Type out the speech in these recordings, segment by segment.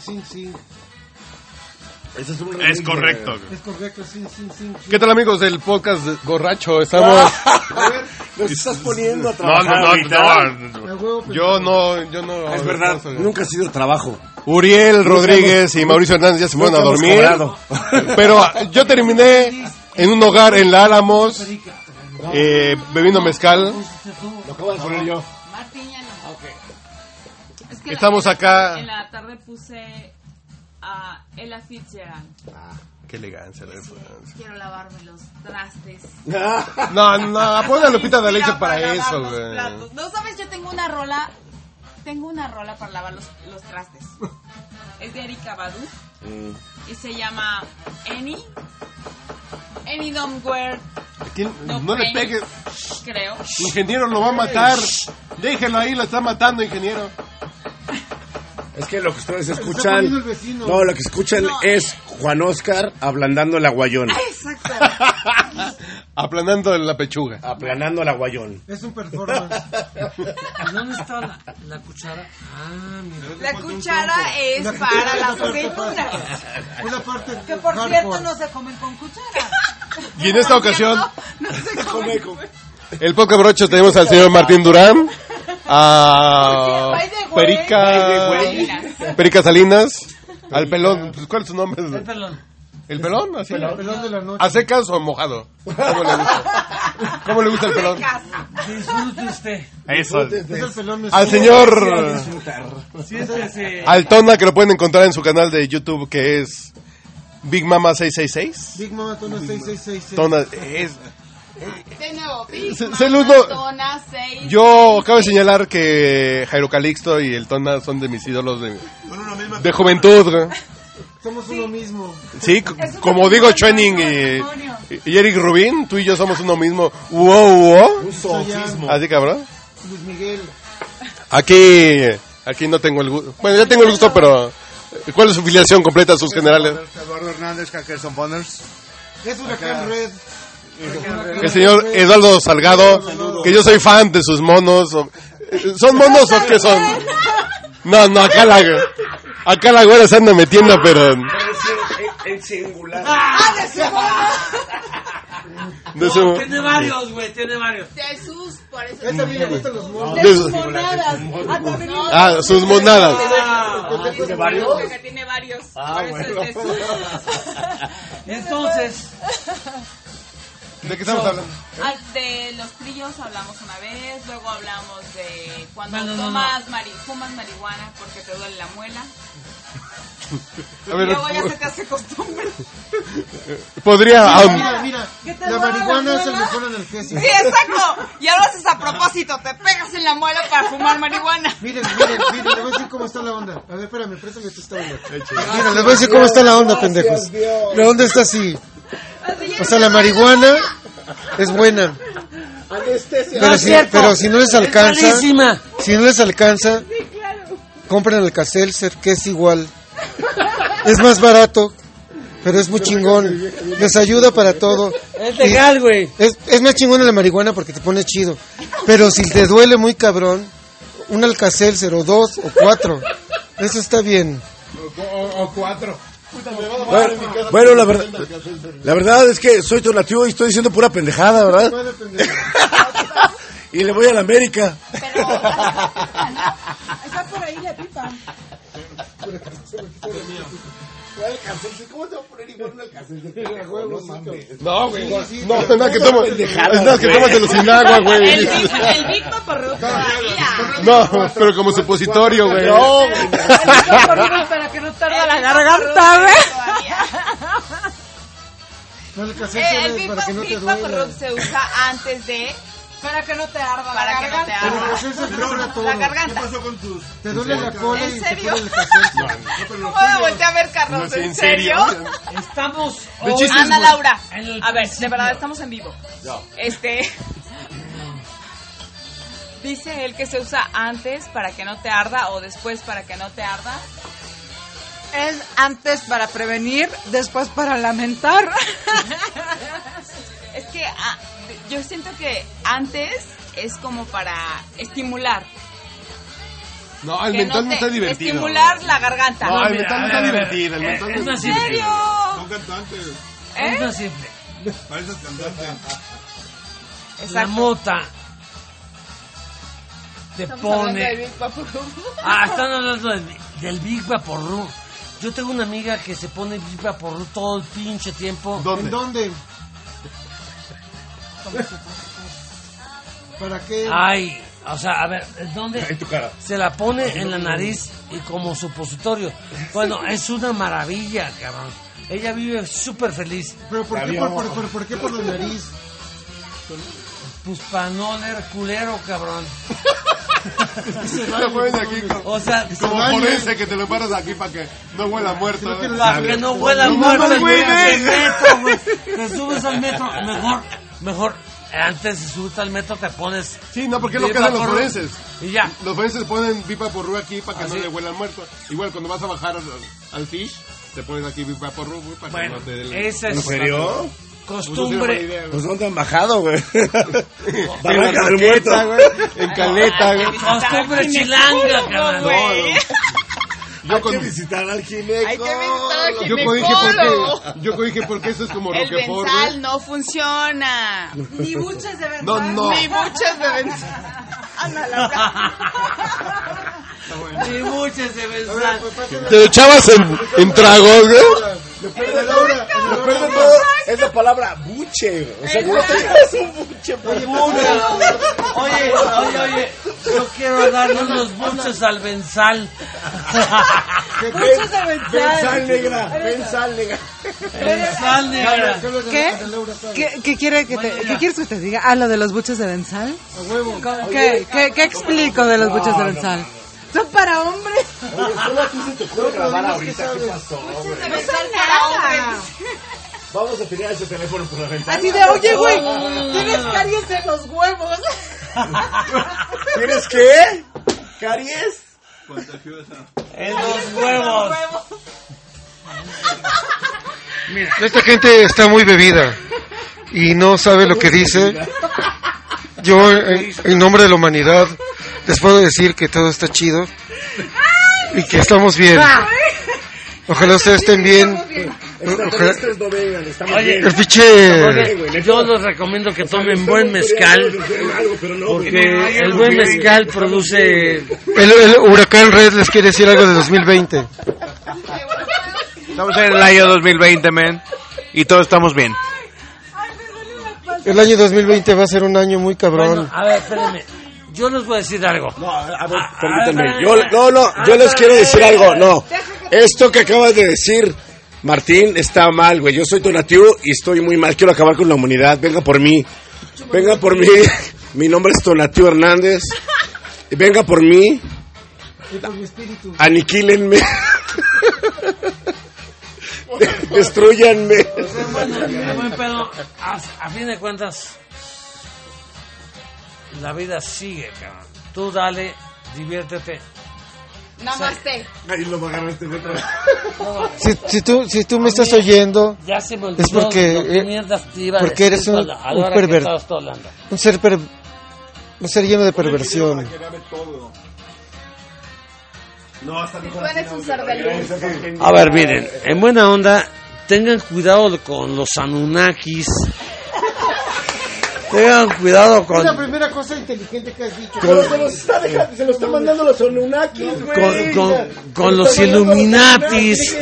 Sin Sin Sin. Ese es, un Es remix correcto. Es correcto, Sin Sin Sin. ¿Qué tal amigos del podcast de Borracho? Estamos... A ver, Nos estás poniendo a trabajar no, no, no, Yo no, yo no... Es verdad, nunca ha sido trabajo. Uriel Rodríguez y Mauricio Hernández ya se fueron a dormir. Pero ah, yo terminé en un hogar en la Álamos, eh, bebiendo mezcal. Lo acabo de poner yo. Que Estamos la- acá. En la tarde puse a Ella Fitzgerald. Qué elegancia. la Sí, quiero lavarme los trastes. No, no, pon a Lupita de Leche Mira, para lavar eso, güey. No sabes, yo tengo una rola. Tengo una rola para lavar los, los trastes. Es de Erika Badu y se llama Any. Any Don't Wear, ¿Quién- No No le pegue. creo. Ingeniero lo va a matar. Déjelo ahí, lo está matando, ingeniero. Es que lo que ustedes escuchan. No, lo que escuchan No. es Juan Oscar ablandando el aguayón. Exacto. Aplanando la pechuga. Aplanando el aguayón. Es un performance. ¿Y ¿Dónde está la, la cuchara? Ah, mira. La cuchara es La- para las la- aceitunas. Una parte Que por hardcore. cierto no se comen con cuchara. Y en esta ocasión, No se come. el podcast brocho tenemos al señor Martín Durán, a way. Perica, Perica Salinas, al pelón, pues, ¿cuál es su nombre? El pelón. ¿El pelón? ¿Así? El pelón de la noche. ¿A secas o mojado? ¿Cómo le gusta? ¿Cómo le gusta el pelón? Disfrute usted. Eso. Es el pelón de Al señor Siéntese. Altona, que lo pueden encontrar en su canal de YouTube, que es Big Mama 666. Big Mama Tona 6666. Tona, es, De nuevo, Se- Tona, seis, yo acabo de señalar que Jairo Calixto y el Tona son de mis ídolos de, de juventud. Somos uno mismo. Sí, como digo Schwenning y, y Eric Rubin, tú y yo somos uno mismo. Wow, wow. Así cabrón. Luis Miguel. Aquí, aquí no tengo el gusto. Bueno, ya tengo el gusto, pero ¿cuál es su filiación completa a sus generales? Eduardo Hernández, Hackerson Bonners. Es Huracán Red. El señor Eduardo Salgado, que yo soy fan de sus monos. ¿Son monos o qué son? No, no, acá la, acá la güera se anda metiendo, pero En singular. de No, su, tiene varios, güey, tiene varios. De sus, por eso. Ese a mí le gustan los monos. de su- Monadas. Ah, No, ah, sus monadas. Ah, ¿Tiene varios? Que tiene varios. Ah, por eso bueno. es de sus. Entonces, ¿De qué estamos hablando? Ah, De los trillos hablamos una vez, luego hablamos de cuando No, no, no, tomas mari fumas marihuana porque te duele la muela. A ver, luego ya se te hace costumbre. podría... Mira, ah, mira, mira. ¿Qué te La duele la marihuana es el mejor analgésico. Sí, exacto. Ya lo haces a propósito, te pegas en la muela para fumar marihuana. Miren, miren, miren, les voy a decir cómo está la onda. A ver, espérame, préstame tú esta onda. Miren, les voy a decir cómo está la onda, pendejos. La onda está así. O sea, la marihuana es buena. Pero si, pero si no les alcanza, si no les alcanza, compren el Caselser, que es igual. Es más barato, pero es muy chingón. Les ayuda para todo. Es legal, güey. Es, es más chingona la marihuana porque te pone chido. Pero si te duele muy cabrón, un Alcacelser o dos o cuatro. Eso está bien. O cuatro. Bueno, bueno, la verdad, la verdad es que soy donativo y estoy diciendo pura pendejada, ¿verdad? y le voy a la América. Pero Está por ahí la pipa. ¿Cómo te va a poner igual una No, güey. No, es nada que tomas, es nada que güey. el sin agua, el güey. Big, el Big Vaporub todavía. No, pero como supositorio, güey. No, para que no tarde la garganta, güey. No, el Eh, El Big, para que no te Big. Vaporub se usa antes de Para que no te arda para la que no te. Pero arda te todo. la garganta. con tus.? Te duele la cola ¿En y te serio? pone el. ¿Cómo me volteé a ver, Carlos? No, ¿En serio? Estamos hoy- Ana. Laura. A ver, de verdad estamos en vivo. Este. Dice él que se usa antes para que no te arda o después para que no te arda. Es antes para prevenir, después para lamentar. Es que ah, yo siento que antes es como para estimular. No, el que mentol no te- está divertido. Estimular la garganta. No, el mira, mentol no está ver, a ver. divertido. El mentol no Es está ¿En serio? Son cantantes. Es más simple. Pareces cantante. La Exacto. mota te pone. Ah, están hablando del, del Big Vaporru. Yo tengo una amiga que se pone Big Vaporru todo el pinche tiempo. ¿En ¿Dónde? ¿Para qué? Ay, o sea, a ver, ¿dónde? En tu cara. Se la pone en la nariz y como supositorio. Bueno, es una maravilla, cabrón. Ella vive súper feliz. ¿Pero por qué por, por, por- por qué por la nariz? Pues para no oler culero, cabrón. Te lo pones aquí como, O sea, como daña. forense que te lo paras aquí para que no huela muerto. Para que no huela No muerto güey. Te subes al metro, mejor, mejor, antes de subirte al metro te pones... Sí, no, porque es lo que hacen los forenses. Y ya. Los forenses ponen pipa por ru aquí para que ¿Ah, no le huela al muerto. Igual cuando vas a bajar al, al fish, te pones aquí pipa por güey, para Bueno, que no te dé el- esa ¿En es serio? Pues no sirve mala costumbre. idea, güey. Pues ¿dónde han bajado, güey? En Barranca del Muerto. En Caleta, güey. Costumbre chilanga, carnal. Yo, Hay con, que visitar al gineco. Hay que visitar al yo dije ginecólogo. porque, yo dije porque eso es como El Roquefort, benzal güey. no funciona. Ni buches de No, no. Ni muchas de benzal. Ándale, Y muchas de benzal. pues. Te lo echabas en, en tragos, güey. Lo peor de Laura, Lo peor de todo es la palabra buche. O sea, ¿cómo te es un buche? por Oye, oye, oye, yo quiero darle unos buches al benzal. Buches de benzal. Pensal negra, pensal negra. Benzal, negra. ¿Qué quiere que te. ¿Qué quieres que te diga? Ah, lo de los buches de benzal. A huevo. ¿Qué, qué, qué explico de los buches de benzal? Son para hombres. Oye, ¿cómo a ti se te ocurre grabar ahorita? qué ¿Qué sabes. pasó, güey? para hombres. Vamos a tirar ese teléfono por la ventana. Así de, oye, güey, tienes caries en los huevos. ¿Tienes qué? ¿Caries? En los huevos. Esta gente está muy bebida y no sabe lo que dice. Yo, en, en nombre de la humanidad, les puedo decir que todo está chido y que estamos bien. Ojalá ustedes estén bien. Extraterrestres no vengan, estamos Oye, bien. El pinche... Oye, yo les recomiendo que tomen buen mezcal, porque el buen mezcal produce... El, el huracán Red les quiere decir algo de 2020. Estamos en el año 2020, men. Y todos estamos bien. El año 2020 va a ser un año muy cabrón. Bueno, a ver, espérenme. Yo les voy a decir algo. No, a ver, Ah, permítanme. ah, Yo, no, no, yo les quiero ah, decir algo. No, esto que acabas de decir, Martín, está mal, güey. Yo soy Tonatiuh y estoy muy mal. Quiero acabar con la humanidad. Venga por mí. Venga por mí. Mi nombre es Tonatiuh Hernández. Venga por mí. Aniquílenme. Destruyanme. A, a fin de cuentas, la vida sigue, cabrón. Tú dale, diviértete. Namaste. Ahí lo va a agarrar este metro. Si, si, tú, si tú me estás oyendo, Ya se me olvidó Es porque, lo que eh, mierdas te iba a porque decir eres un- a la- un un ser, per- un ser lleno de perversión. No, hasta Tú eres un ser de luz. A ver, miren, en buena onda, tengan cuidado con los Anunnakis. Tengan cuidado Es la con, primera cosa inteligente que has dicho. Pero se los está dejando, se lo está mandando los Anunnakis, güey. con, con, con los Illuminatis.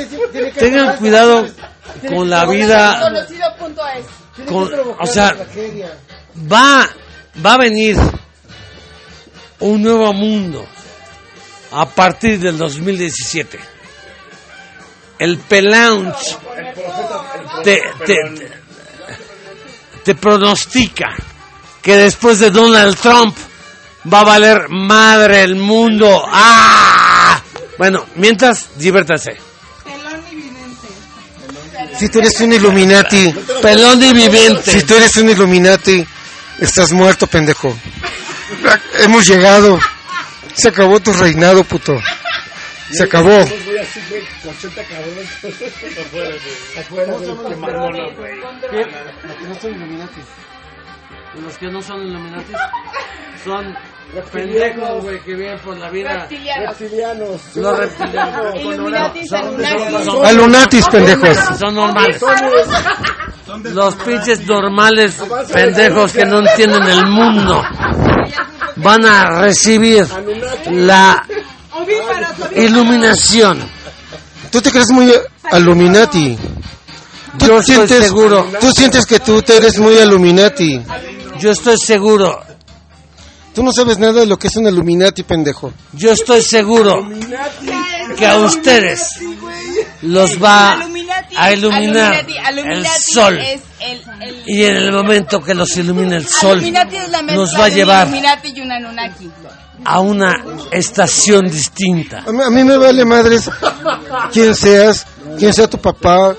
Tengan cuidado con la vida. Con, o sea, va, va a venir un nuevo mundo a partir del 2017. El Pelaunch te, te, te pronostica que después de Donald Trump va a valer madre el mundo. ¡Ah! Bueno, mientras, diviértanse. Si tú eres un Illuminati, Pelón y viviente. si tú eres un Illuminati, estás muerto, pendejo. Hemos llegado. Se acabó tu reinado, puto. Se acabó. Voy así, güey, con 80 cabrones. Afuera, güey. Afuera, güey, qué mamona, güey. Los que no son son pendejos, güey, que viven por la vida. Reptilianos. Reptilianos. Los reptilianos. Illuminatis, Son- son- Alunatis, pendejos. Son normales. Los pinches normales pendejos que no entienden el mundo van a recibir la iluminación. Tú te crees muy Illuminati. Tú Yo estoy sientes, seguro. Tú sientes que tú te eres muy Illuminati. Yo estoy seguro, Tú no sabes nada de lo que es un Illuminati, pendejo. yo estoy seguro que a ustedes los va a iluminar el sol. Y en el momento que los ilumine el sol, nos va a llevar A una estación distinta. A mí, me vale madres quién seas, quién sea tu papá,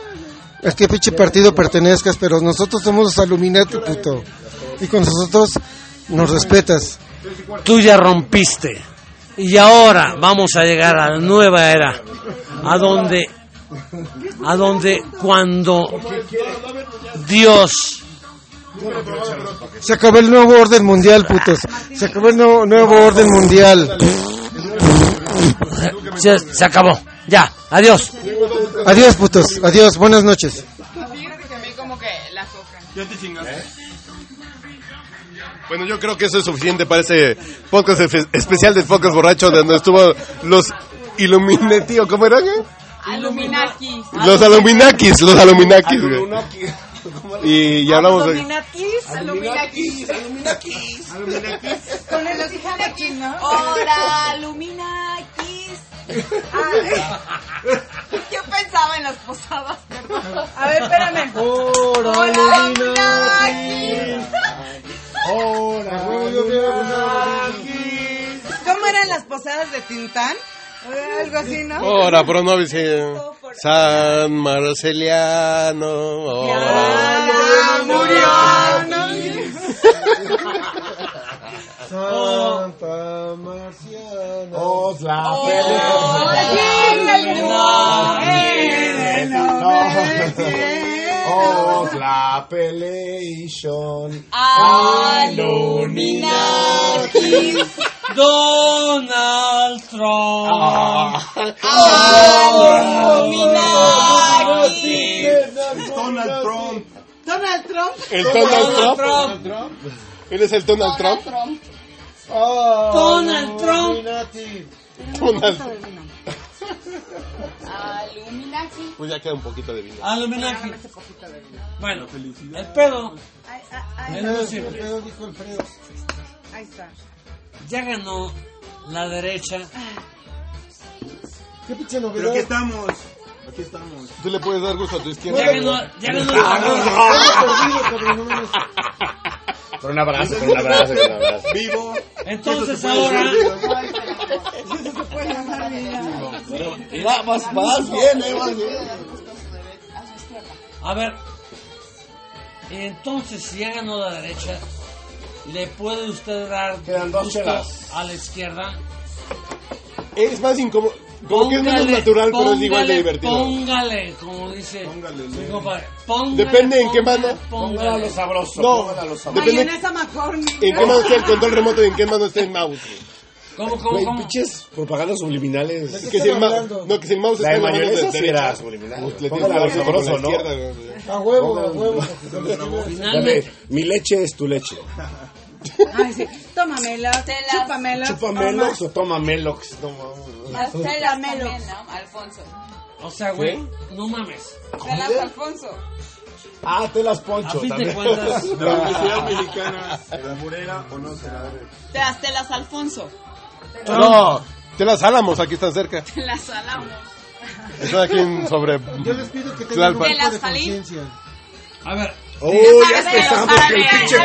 a qué pinche partido pertenezcas, pero nosotros somos los Illuminati, puto. Y con nosotros nos respetas. Tú ya rompiste. Y ahora vamos a llegar a la nueva era. A donde, a donde cuando Dios Se acabó el nuevo orden mundial, putos. Se acabó el nuevo, nuevo orden mundial. se, se acabó. Ya, adiós. Adiós, putos. Adiós. Buenas noches. Fíjate que a mí como que la coca. Ya te chingaste. Bueno, yo creo que eso es suficiente para ese podcast espe- especial del podcast borracho donde estuvo los Illuminati o cómo eran. eh? Aluminakis. Los Aluminakis, los Aluminakis. güey. Y ya hablamos de... Aluminakis. Aluminakis. Con el Aluminakis, ¿no? Hola, Aluminakis. Yo pensaba en las posadas, perdón. A ver, espérame. Hola, Aluminakis. ¿Cómo eran las posadas de Tintán? Algo así, ¿no? Ora pro nobis San Marceliano. ora. Ya murió, ¿no? Santa Marciana. Os la Os la peleation. Aluminakis. Donald Trump. Aluminakis. Donald Trump. Donald Trump. El Donald Trump. Él es el Donald Trump. Donald Trump. Donald. Pues ya queda un poquito de vino. Aluminati. Bueno, el pedo es muy simple. Ahí está. Ya ganó la derecha. ¿Qué pinche Pero aquí novedad? estamos. Aquí estamos. Tú le puedes dar gusto a tu Ya izquierda. ganó, ya ganó la Con un abrazo, con un abrazo, con un abrazo. Vivo. Entonces ahora, Mira, vas, vas bien, eh, vas bien. a ver, entonces si ya ganó la derecha, ¿le puede usted dar Quedan dos gusto a la izquierda? Es más incómodo. Como que es menos Póngale, natural, pero es igual de póngale, divertido. Póngale, como dice Póngale, mi compadre. Póngale, Depende en qué póngale, mano. Póngale. sabroso, No. póngalo sabroso. Depende Mayonesa McCormick. en qué mano está el control remoto y en qué mano está el mouse. ¿Cómo, cómo, Güey, cómo? pinches propagandas subliminales. qué Que si el no, que si el mouse La está de en la mano de era subliminal. pues le tienes Póngala que lo sabroso, ¿no? A huevo, a huevo. Dame, mi leche es tu leche. Ay, sí. Las- Chúpamelo. Chupa toma. Melox o toma Melox. Toma. Las telas también, ¿no? Alfonso. o sea, güey, no mames. Telas Alfonso. Ah, te las A poncho fin de cuentas, De la Universidad Mexicana. ¿La Murera o no será? Te las telas Alfonso. No, te las álamos, aquí están cerca. Te las salamos. Están aquí en- sobre. Yo les pido que tengan un poco ¿De conciencia. a ver, Oh, ya empezamos que pinche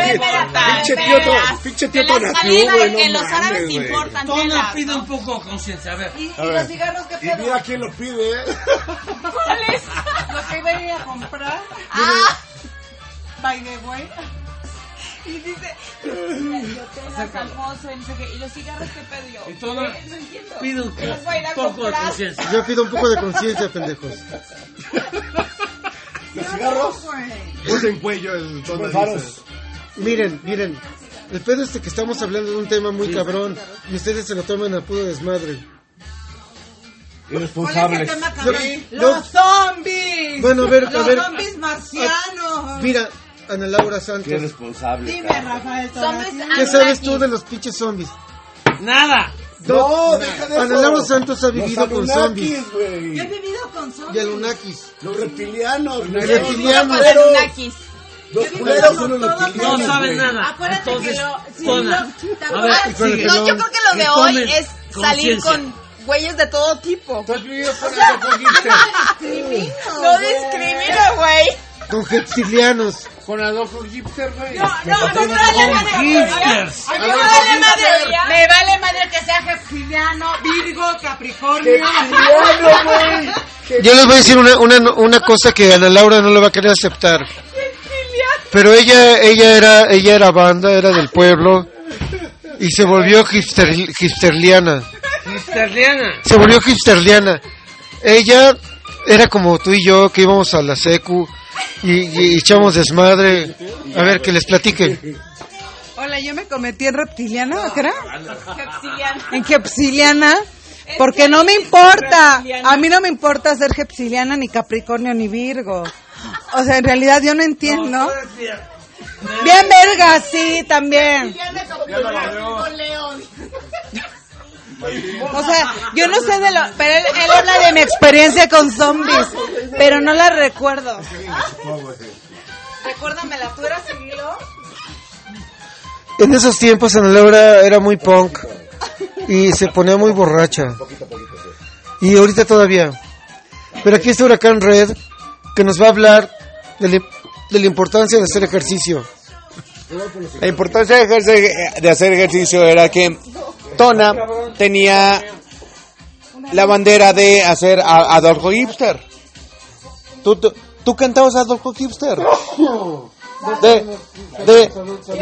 tío, pinche tío, Te las Tonatiu, güey, los árabes mames, te güey. importan Tona pide un poco de conciencia. A ver, ¿Y, y A ver. los cigarros qué Y pedo? mira quién lo pide, ¿eh? ¿Cuáles? Lo que iba a ir a comprar. Ah, By the way. y dice, yo telas Alfonso y no sé qué. ¿Y los cigarros qué pedo yo? Y Tona ¿Qué? No entiendo. pide un Los poco de conciencia. Yo pido un poco de conciencia, pendejos. ¿Los cigarros? Puse en cuello el tono. Miren, miren. El pedo es de que estamos hablando de un tema muy cabrón y ustedes se lo toman a puro desmadre. ¿Cuál es el Irresponsables. tema, cabrón? Yo- Los zombies. Bueno, a ver, a Los ver. zombies marcianos. Mira, Ana Laura Santos, Qué responsable. Dime. Rafael. ¿qué sabes tú de los pinches zombies? Nada. No, deja de. Laura Santos ha Los vivido con zombies güey. Yo he vivido con y zombies. Anunnakis. Los reptilianos. Los reptilianos. Con Anunnakis. Los culeros son los reptilianos. No saben nada. Acuérdate que lo-. Y el. No, yo creo que lo Que de hoy es salir con güeyes de todo tipo. ¿Tú has vivido con Hitler? No discrimina, güey. Con reptilianos. Con Adolfo Hitler, güey. No, no, no me vale madre. Hipsters. A mí me vale madre. Me vale madre que sea reptiliano, Virgo, Capricornio. Yo les voy a decir una, una, una cosa que Ana Laura no le va a querer aceptar. Pero ella, ella era, ella era banda, era del pueblo y se volvió hipster, hipsterliana. Hipsterliana. Se volvió hipsterliana. Ella era como tú y yo que íbamos a la secu y, y echamos desmadre. A ver, que les platique. Hola, yo me cometí en reptiliana, ¿qué era? Reptiliano. En gepsiliana. Porque no me importa. A mí no me importa ser gepsiliana, ni Capricornio, ni Virgo. O sea, en realidad yo no entiendo. Bien verga, sí, también. O sea, yo no sé de lo... Pero él, él habla de mi experiencia con zombies. Pero no la recuerdo. Recuérdamela, ¿tú eras Cirilo? En esos tiempos Ana Laura era muy punk y se ponía muy borracha. Y ahorita todavía. Pero aquí está Huracán Red que nos va a hablar de la, de la importancia de hacer ejercicio. La importancia de ejercer- de hacer ejercicio era que Tona tenía la bandera de hacer a Adolfo Hipster. ¿Tú, tú, tú cantabas Adolfo Hipster? De, de,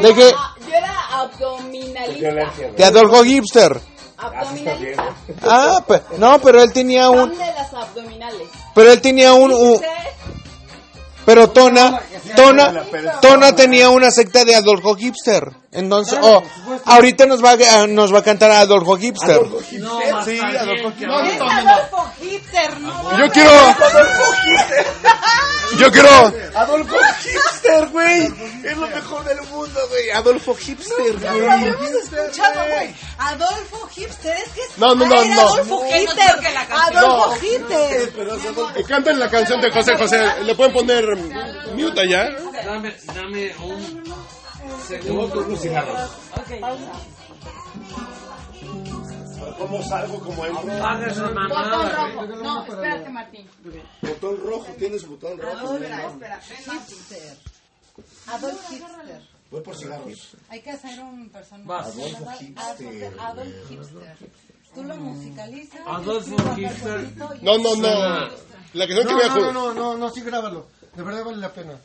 de, qué? Yo era abdominalista. de Adolfo Hipster. Abdominalista. Ah, no, pero él tenía un, Fan de las abdominales. pero él tenía un, un- pero Tona, Tona, Tona tenía una secta de Adolfo Hipster. Entonces, oh, ahorita nos va, a, nos va a cantar Adolfo Hipster. No, Sí, Adolfo. Es Adolfo Hitler, ¿no? Yo quiero, yo quiero, Adolfo Hipster, güey. Es lo mejor del mundo, güey. Adolfo Hipster, güey. habíamos escuchado, güey. Adolfo Hipster, es que es... No, no, no, no. Adolfo Hitler. Adolfo canten la canción de José José. ¿Le pueden poner mute allá? Dame, dame un segundo. ¿Cómo salgo como esa Botón rojo. No, espérate, Martín. Botón rojo, tienes botón rojo. Espera, espera. Hipster. Adolf Hipster. Voy por cigarros. Hay que hacer un personaje. Adolfo Hipster. Adolf Hipster. Tú lo musicalizas. Adolfo Hipster. No, no, no. La canción que No, me no, no, no, no, no, sí grábalo. De verdad vale la pena.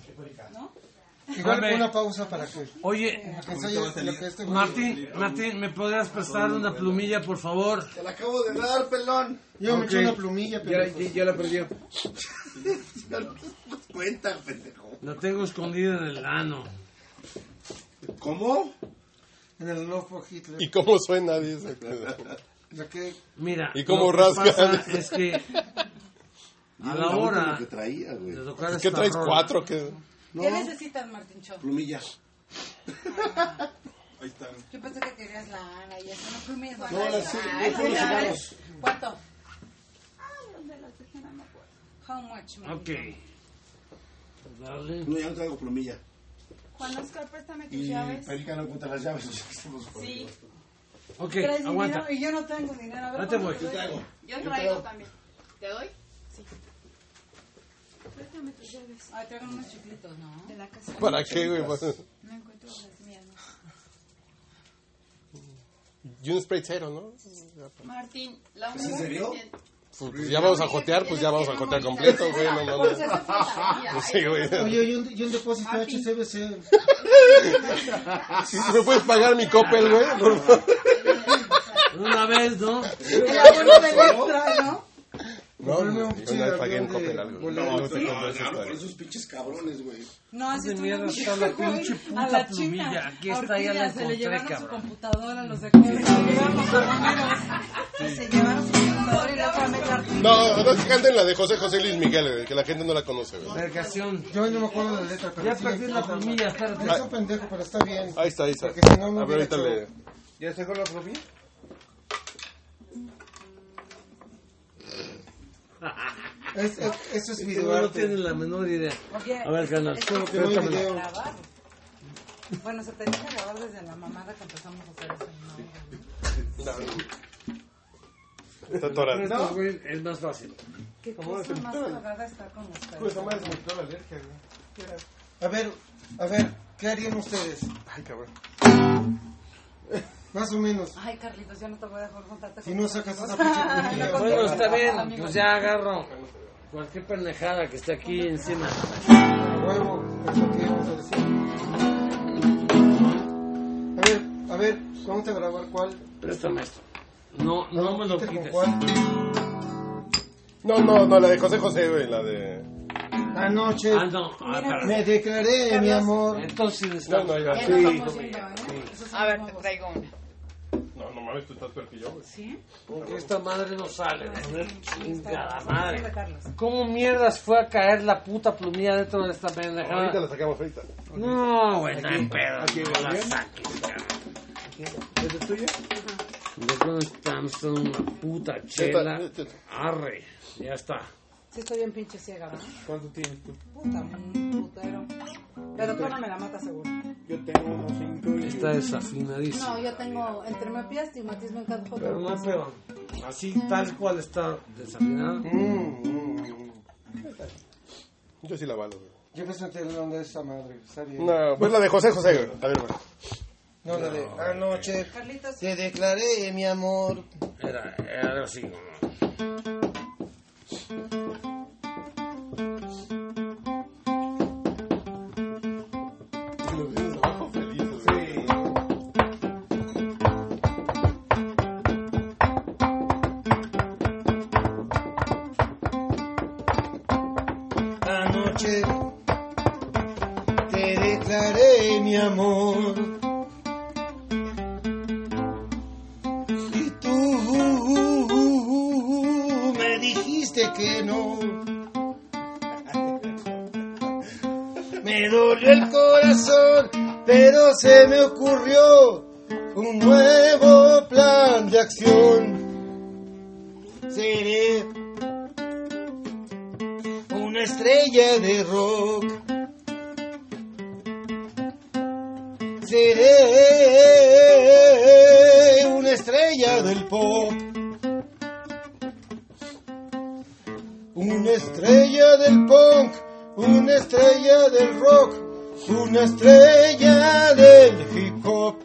Igual Hombre. una pausa para que, Oye, que que este Martín, Martín, ¿me podrías prestar una plumilla, por favor? Te la acabo de dar, pelón. Yo me eché una plumilla, pero ya la perdió. No te das cuenta, pendejo. La tengo escondida en el ano. ¿Cómo? en el Love for Hitler. ¿Y cómo suena? Dice. Ya que Mira, ¿Y cómo que pasa es que a la hora que traía, güey. de tocar ¿Qué esta traes? rola, ¿Cuatro? ¿Qué? ¿Qué necesitas, Martín Cho? Plumilla. Yo pensé que querías la Ana y eso. No plumillas. No, No, sí, Ay, voy por los sí, cigarros. ¿Cuánto? How much, man? Ok. Dale. No, ya no traigo plumilla. Juan Oscar, préstame tus Y llaves. Perica no encuentra las llaves. Sí, Ok, ¿Traes aguanta. dinero? Y yo no tengo dinero. A ver, Ahí te ¿cuánto voy. traes? yo traigo también. ¿Te doy? Sí. Préstame tus llaves. Ay, traigo unos chiclitos, ¿no? De la casa. ¿Para qué, güey? No encuentro las mías. Y un spray cero, ¿no? Martín, la única ¿En serio? tiene- Pues ya vamos a jotear, pues ya vamos a jotear completo, güey. No mames. Pues sí, güey. Oye, y un, y un depósito HCBC. ¿Sí ¿Me puedes pagar mi copel, güey? Por favor. Una vez, ¿no? El abono del extra, ¿no? No, no, no, Coppel algo. No, no te historia. Esos pinches cabrones, güey. No, así de mierda estuvieron está la bien, pinche güey. puta A la plumilla. China. Aquí está, Ahorita ya la Se le llevaron su computadora, los de Se le llevaron los carroneros. Se llevaron su computadora y la otra vez la No, no, que canten la de José José Luis Miguel, güey, que la gente no la conoce, güey. Vergación. Yo no me acuerdo de la letra, pero Ya sí perdí la plumilla, espérate. Es un pendejo, pero está bien. Ahí está, ahí está. Porque si no me A ver, ahorita le... ¿Ya la plumilla? Es, es- eso es video no arte. tienen la menor idea. Oye, A ver, solo que no video. grabar. Bueno, se tenía que grabar desde la mamada que empezamos a hacer eso. ¿no? Está atorado. Güey, es más fácil. ¿Qué cosa más cagada está con ustedes? Pues, nomás me quitó la alergia, güey. A ver, a ver, ¿qué harían ustedes? Ay, cabrón. Más o menos. Ay, Carlitos, ya no te voy a dejar contarte. Si no sacas esa pinche No Bueno, está bien. Pues ya agarro cualquier pendejada que esté aquí encima. A huevo, es lo que íbamos a decir. A ver, a ver, vamos a grabar cuál. Préstame esto. No, no me lo ¿Viste con quites. cuál? No, no, no, la de José José, güey, la de... Anoche Ah, no. Ah, me declaré, mi amor. Entonces sí No, no, Sí. no ¿eh? Son A ver, te traigo una. Mames, tú estás peor que yo, güey. ¿Sí? Porque esta madre no sale. joder, Chingada Son de madre. ¿Cómo mierdas fue a caer la puta plumilla dentro de esta Ahorita pendejada? la sacamos ahorita. No, güey, no hay pedo. No la saques, cabrón. ¿Es de tuya? ¿De dónde estamos? Una puta chela. Arre, ya está. Sí, estoy bien pinche ciega, ¿verdad? ¿Cuánto tienes tú? Puta, un putero. Pero tú no me la matas seguro. Yo tengo unos cinco y... Está desafinadísimo. No, yo tengo entre miopía, astigmatismo en cada Pero no hay pedo. Así tal cual está desafinada. Mm, mm. Yo sí la valo, güey. Yo pensé que era onda de esa madre, está bien. No, pues la de José José. A ver, güey. No, la de anoche Carlitos, te declaré, mi amor. Era, era así. ¿no? Una estrella de rock. Seré una estrella del pop. Una estrella del punk, una estrella del rock, una estrella del hip hop.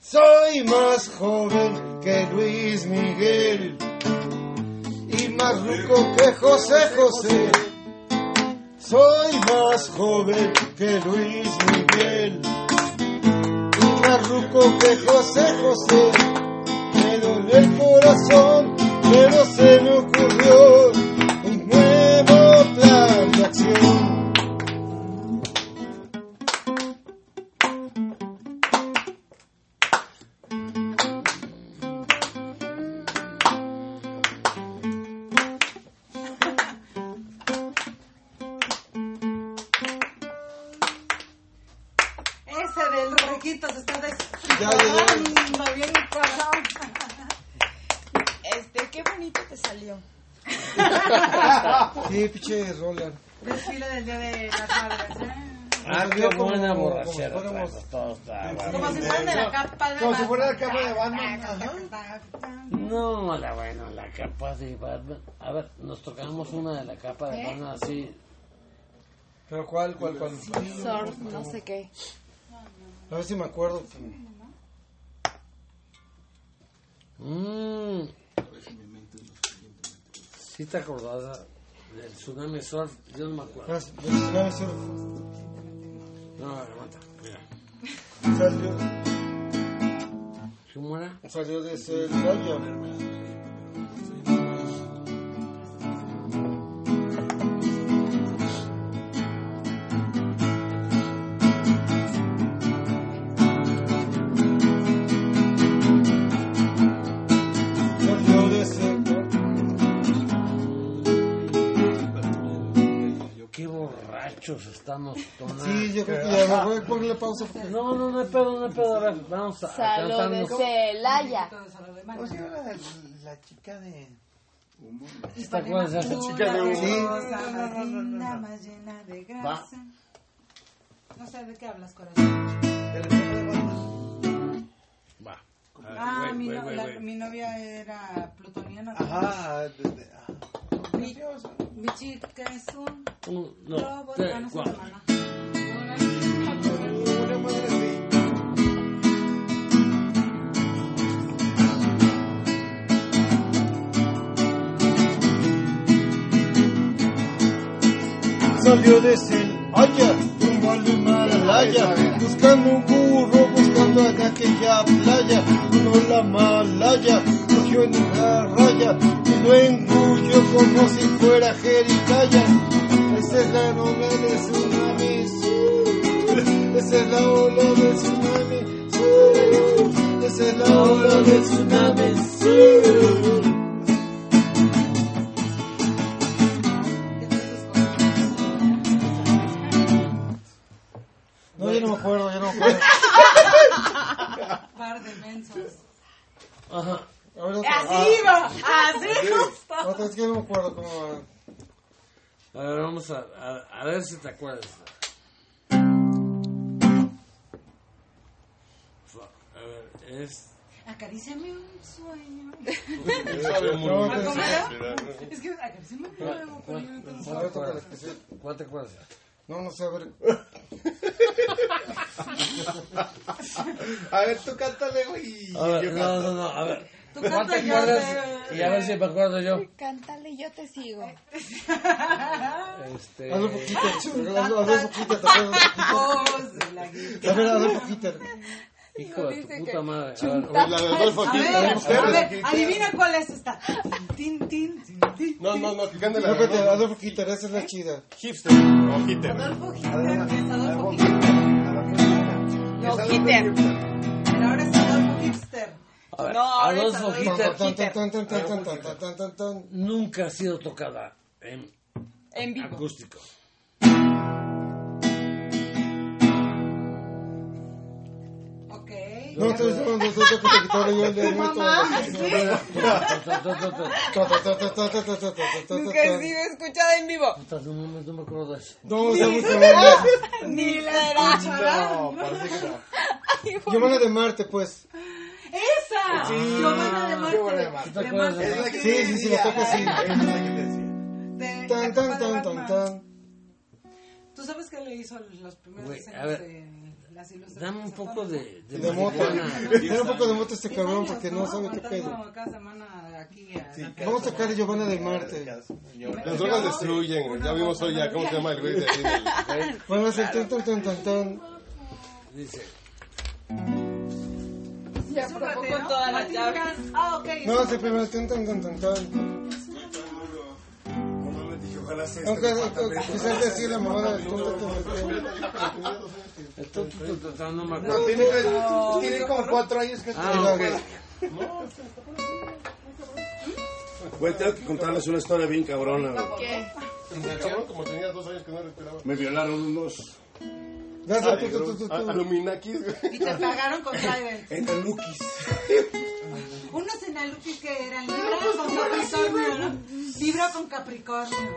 Soy más joven que Luis Miguel más rico que José José. Soy más joven que Luis Miguel y más que José José. Me duele el corazón, pero se capa de Batman. A ver, nos tocamos una de la capa de Batman así. ¿Pero cuál, cuál, cuál? Surf, no sé qué. A ver si me acuerdo. Mmm. Sí te acordás del tsunami surf, yo no me acuerdo. Ah, del Tsunami Surf. No, aguanta, mira. Salió, ¿Cómo era? salió de Celaya. Borrachos estamos tomando. Sí, yo creo que ya me voy a ponerle pausa. porque- No, no, no hay pedo, no hay pedo. A ver, vamos a, Salud de. Celaya. ¿Cómo se llama la, la chica de...? ¿Te acuerdas de esa chica de Una Sí. rosa más llena de grasa. No sé de qué hablas, corazón. Va. Ah, Güey, mi, güey, no- güey, la- mi novia era plutoniana. Ajá. de- de- ah. Mi, mi chica es un Uno, dos, robot. tres, cuatro. la mano. Una madre así. Salió de Celaya, rumbo al Himalaya, buscando un burro, buscando acá aquella playa, uno la malaya, cogió en una raya lo engulló como si fuera jericaya. Esa es la ola de tsunami, esa es la ola de tsunami, esa es la ola de tsunami. No, yo no me acuerdo, yo no me acuerdo. Par de mensos. Ajá. Así iba, así justo. Otra vez que no me acuerdo cómo va. A ver, vamos a, a, a ver si te acuerdas. Fuck, A ver, es. Acaríciame un sueño. Es que acaríciame un ¿Cuál, fuego, pero yo no tengo cuál te acuerdas? ¿Cuál te acuerdas? no, no sé, a ver. A ver, tú cántale, güey. A ver, no, no, no, a ver. Tú ¿Cuál canta te acuerdas? Y a ver si me acuerdo yo. Cántale y yo te sigo. Este. Hazlo poquito, hazlo, poquito. A ver, hazlo poquito. Hijo de tu que puta madre. A ver. La de Adolfo A aquí. ver, a ver, adivina cuál es esta. Tin, tin, tin, tin. No, no, no, que cante la No, de hazlo poquito, esa es la chida. Hipster o Hitter. Adolfo Hitler, es Adolfo Hitler. No, Hitter. Pero ahora es Adolfo Hipster. A ver, no, Adolfo nunca ha sido tocada en, en vivo. acústico. No, no, no, Nunca he sido escuchada en vivo. No me acuerdo de eso. No, Ni la de Marte, pues. ¡Esa! Giovanna de Marte. Giovanna de Marte. ¿Te acuerdas de Es eso? la que Sí, te sí, sí, lo toca así. Es la que te decía. De Tan, la tan, tan, tan, tan. ¿Tú sabes que le hizo los primeros Güey, a ver. de las ilustraciones? Dame un a poco de, de, De moto. Tiene un poco de moto este Diez cabrón años, porque no sabe qué pedo. Cada semana aquí a la Vamos a sacar a Giovanna de Marte. Las drogas destruyen, güey. Ya vimos hoy ya cómo se llama el güey de ahí del- Vamos a hacer tan, tan, tan, tan, tan. Dice. Ya probó con todas las llaves. Ah, ok. No, sí, primero tan, tan, tan, tan, tan. Ojalá sea Aunque quizás decir la tú, no tiene, tiene como cuatro años que Ah, ok. Güey, tengo que contarles una historia bien cabrona. ¿Qué? Cabrón, como tenía dos años que no respiraba. Me violaron unos Dásela tú, tú, tú, tú, A- tú. Aluminakis, güey. Y te pagaron con Trident. en Alukis. Unos en Alupis que eran Libra con Capricornio, ¿no? Libra con Capricornio.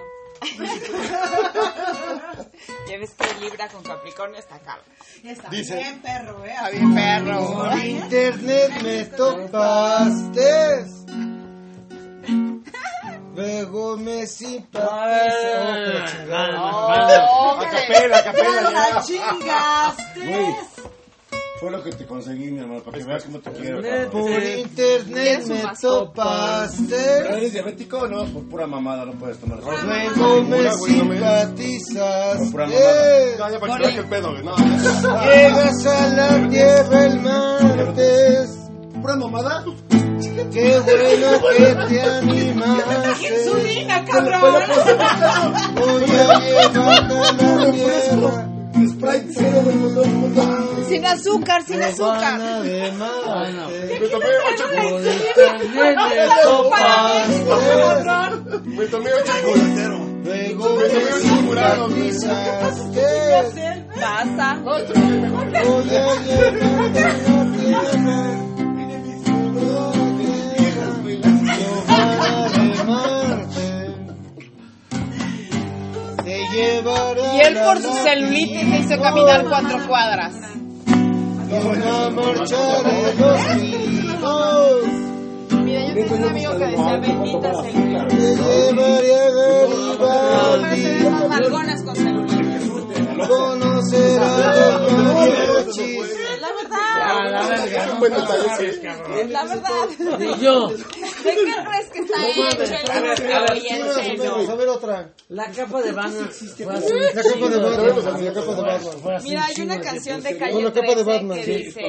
Ya ves que Libra con Capricornio está caro. Está Dice- bien perro, ¿eh? Está bien perro. Por internet me topaste. Oh, pero chingada. A capela, a capela ¡Ya chingaste! Güey, fue lo que te conseguí, mi amor, para que veas cómo te quiero. cabrón. Por internet me topaste. ¿Eres diabético o no? Por pura mamada no puedes tomar. Me Pura, güey, no me- simpatizaste. Pura mamada. No, ya para que veas el pedo, güey. No. Llegas a la tierra el martes. ¿Pura mamada? Qué bueno que te animaste. Insulina, cabrón. Voy a llevarte Sprite. Sin azúcar, sin azúcar. Me tomé ocho Y él por su celulitis le hizo caminar cuatro cuadras. Mira, yo tengo un amigo que decía bendita celulitis. Ahora se ven más nalgonas con celulitis. Conocerás la A verdad. la verga, la yo, ¿De qué crees que está hecho el A ver otra. la capa de Batman. La capa de Batman. La capa de Batman. Mira, hay una canción de Calle capa de 13 Batman, que dice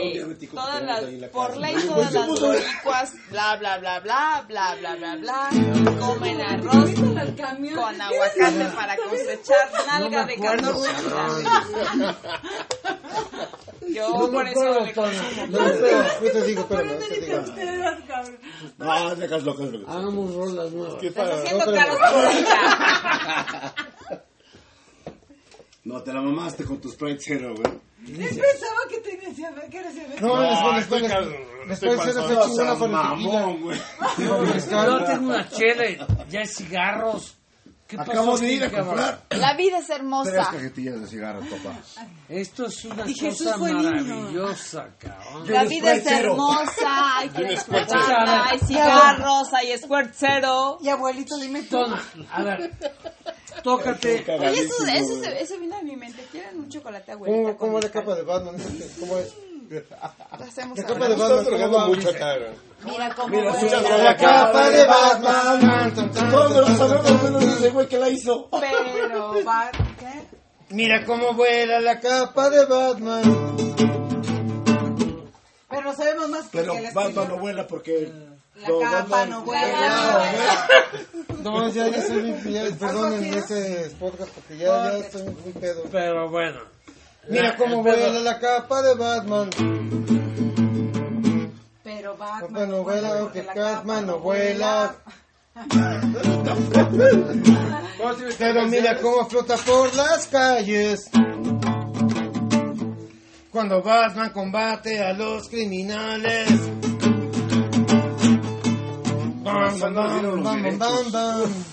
todas las, por ley todas las boricuas, bla bla bla bla, bla bla bla bla, comen arroz con aguacate para cosechar nalga de 14 unidades. Yo por eso le. No, espera, yo te digo, espérame, yo te digo. No. Hagamos rolas nuevas. No, te la mamaste con tus Sprite Zero, güey. Pensaba que eres diabético. No, después, estoy después, cal- después estoy se panzón. chingona para el tequila. Mamón, güey. Yo tengo una chela, ya hay cigarros. ¿Qué pasó Acabo de ir a comprar La vida es tres hermosa. cajetillas de cigarros, papá. Esto es una Y Jesús cosa maravillosa, cabrón. La vida es hermosa, hay que disfrutarla, hay cigarros, hay squirt cero. Y abuelito, dime tú. A ver, tócate. Oye, eso, eso, eso vino a mi mente. ¿Quieren un chocolate abuelita? ¿Cómo, cómo con la capa de Batman? ¿Cómo es? Lo hacemos La ahora. capa de Estás Batman, drogando mucho acá. Mira cómo Mira, vuela. mucha droga. La capa de Batman. Todos me lo sabemos, menos ese güey que la hizo. Pero ¿qué? Mira cómo vuela la capa de Batman. Pero sabemos más que Pero que la Batman no vuela porque... La capa no vuela. No, ya, ya estoy ya, perdonen ese podcast porque ya, ya estoy muy pedo. Pero bueno. Mira La- cómo vuela la capa de Batman. Pero Batman Batman no vuela, Catman capa no vuela. Pero mira cómo flota por las calles. Cuando Batman combate a los criminales. Bam, bam, bam, bam, bam, bam.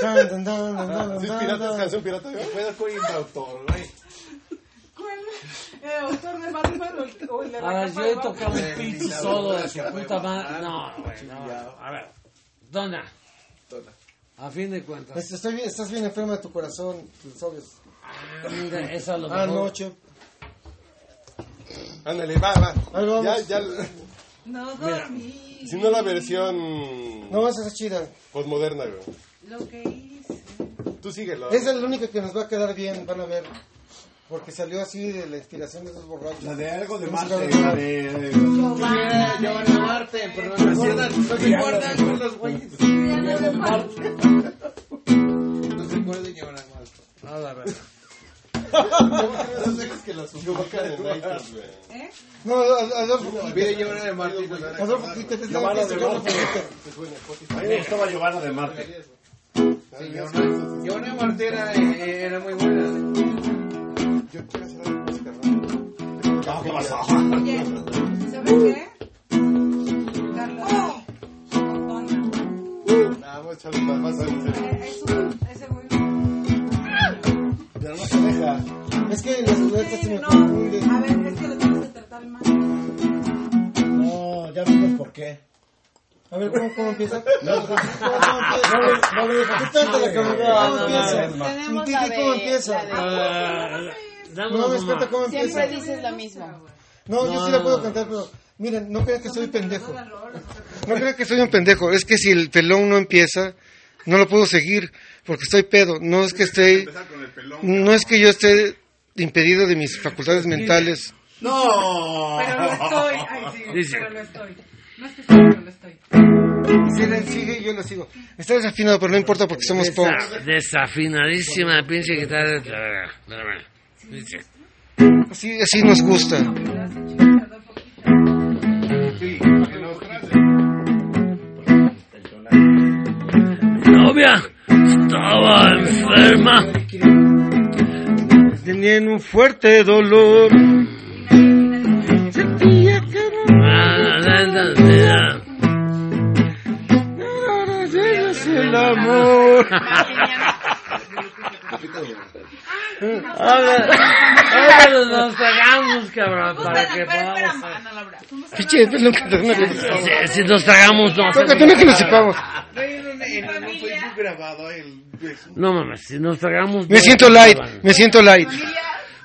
Dun, dun, dun, dun, dun, ¿Sí es pirata? ¿Es canción pirata? con el autor, güey. ¿El autor de Batman o el- o el de A ver, yo he tocado un pinche solo de su puta madre. No, güey, no. A ver, Dona. A fin de cuentas. Este, estoy bien- estás bien enfermo de tu corazón, tú sabes. Ah, mira, eso a lo Ah, mejor. Anoche. Ándale, va, va. Ahí vamos. Ya, ya. No dormí. Si no la versión No, esa es chida. postmoderna, güey. Lo que hice. Tú síguelo. Esa es la única que nos va a quedar bien, van a ver. Porque salió así de la inspiración de esos borrachos. La de algo de Marte, la de... Giovanna Marte, pero no recuerdan, no recuerdan los güeyes. No se acuerdan Giovanna Marte. A la ver. No que la subió acá de Nighters, güey. No, Ad- Adolfo Quítate. Giovanna de Marte. Adolfo Quítate. Giovanna de se Marte. A mí me gustaba Giovanna de Marte. Sí, Giovanna de Marte eh, era muy buena. Yo quiero hacer algo música, ¿no? Ah, ¿Qué pasó? Oye, ¿sabes qué? Carlos. Antonio. Ah, vamos a echarle más, más a Eh, eso- ese güey. Pero no se deja. Es que las letras se me No, confunden. a ver, es que lo tienes que tratar mal. No, ya vimos por qué. A ver, ¿cómo, cómo empieza? ¿Cómo empieza? No le dejas. Tú cántala, cabrón. ¿Cómo empieza? Tenemos Titi, la ¿cómo de- empieza? la Ah, Dame No me una espera, ¿cómo empieza? Siempre dices lo mismo. No, yo sí la puedo cantar, pero miren, no crean que soy pendejo. No crean que soy un pendejo. Es que si el pelón no empieza, no lo puedo seguir porque estoy pedo. No es que esté, no es que yo esté impedido de mis facultades mentales. No. Pero lo estoy. Ay, sí, Dice. pero lo estoy. No es que estoy, pero lo estoy. Si él sigue, yo lo sigo. Está desafinado, pero no importa porque somos. Desa- desafinadísima pinche guitarra. Así, así nos gusta. Novia, estaba enferma. Tenía un fuerte dolor. Sentía que no es el amor. Ahora, ahora nos tragamos, cabrón, para que podamos... Piche, es lo que no que Si, nos tragamos, no Toca, hacemos tú no que lo nada. sepamos. No mames, si nos tragamos... Me siento light, me siento light.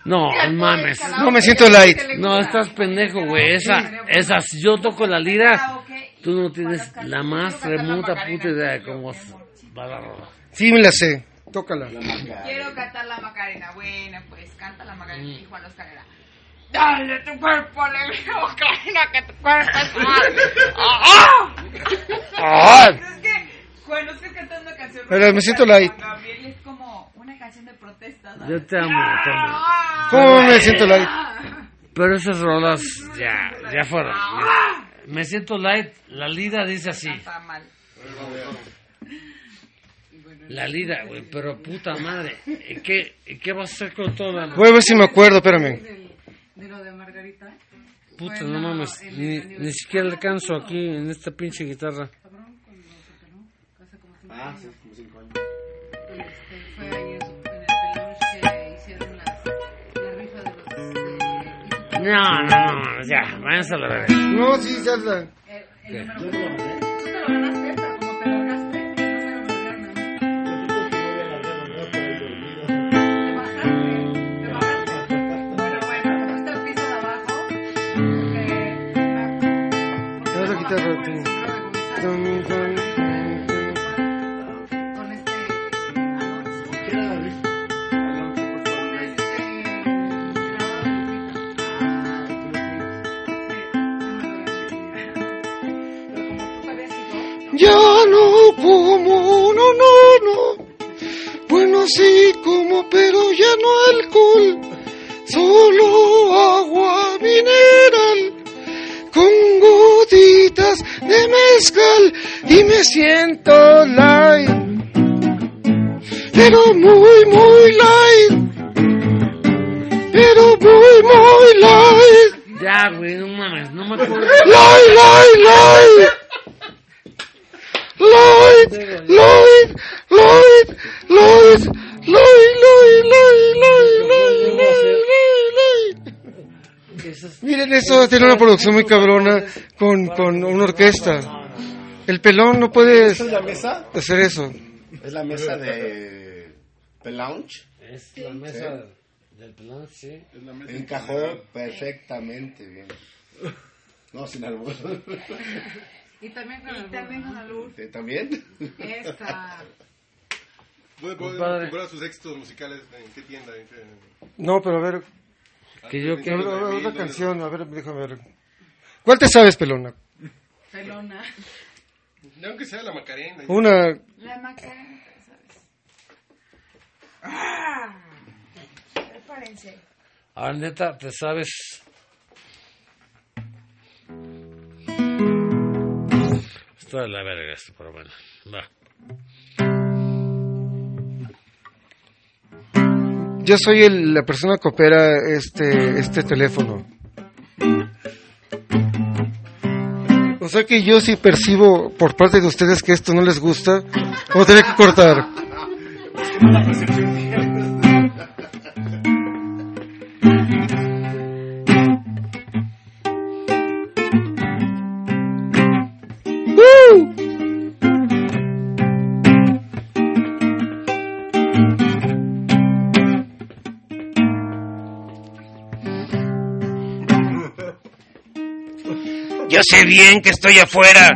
No, mames. No, me siento light. No, estás pendejo, güey. Esa, esa, si yo toco la lira, tú no tienes la más remota puta idea de cómo va la rola. Sí, me la sé. Tócala. Quiero cantar la Macarena. Bueno, pues canta la Macarena. Mm. Y Juan Oscar era. Dale tu cuerpo, alegría, Macarena, que tu cuerpo es mal. ¡Ah! Ah. Es que Juan Oscar canta una canción. Pero me siento light. Gabriel es como una canción de protesta. ¿sabes? Yo te amo, te amo. ¿Cómo me siento light? Pero esas rolas ya, ya fueron. Me siento light. La lira dice así. Está mal. La lira, güey, pero puta madre. ¿Y ¿Qué, y qué vas a hacer con toda la... Voy a ver si me acuerdo, espérame. De lo de Margarita. Puta, no mames. Ni, ni siquiera alcanzo aquí en esta pinche guitarra. Ah, sí, como cinco años. Este, fue ahí en, su, en el pelón que hicieron las, la rifa de los. De, No, no, no, ya, váyanse a la verga. No, sí, ya te Ya no como, no, no, no. Bueno, sí como, pero ya no alcohol. Solo agua mineral de mezcal y me siento light, pero muy, muy light, pero muy, muy light. Ya, güey, no mames, no me acuerdo. Light, light, light. light light light light Lloyd, Lloyd, Lloyd, Lloyd. Miren, eso tiene una producción muy cabrona con, con una orquesta. El pelón no puede ¿Esta es la mesa? hacer eso. Es la mesa de... de lounge. Es la mesa del pelón, sí. Encajó perfectamente bien. No, sin albur. Y también con el También con la luz. ¿Eh, ¿También? Esta. ¿Puede, puede Compadre. comprar sus éxitos musicales en qué tienda? ¿En qué- No, pero a ver, Que yo quiero... a ver, otra canción, a ver, déjame ver. ¿Cuál te sabes, pelona? Pelona. No, aunque sea la Macarena. Una, La Macarena, ¿sabes? ¡Ah! Prepárense. Ahora, neta, ¿te sabes? Esto es la verga esto, pero bueno. Va. Yo soy el- la persona que opera este, este teléfono. O sea que yo sí percibo por parte de ustedes que esto no les gusta, o tener que cortar. Yo sé bien que estoy afuera.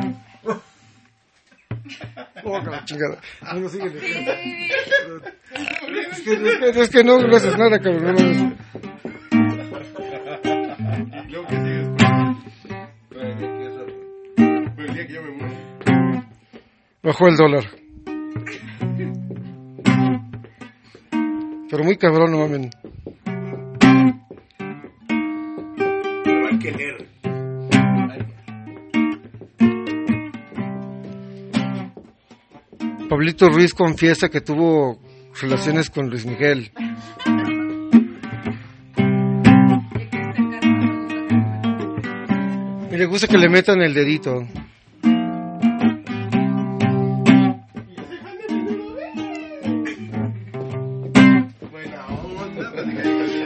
Oh, la chingada. No, no, síguele. Es que, es que- no, no haces nada, cabrón. no mames. Luego que sigues. Pero el día que yo me muero. Bajó el dólar. Pero muy cabrón, no mamen. Leer. Pablito Ruiz confiesa que tuvo relaciones con Luis Miguel. Y le gusta que le metan el dedito.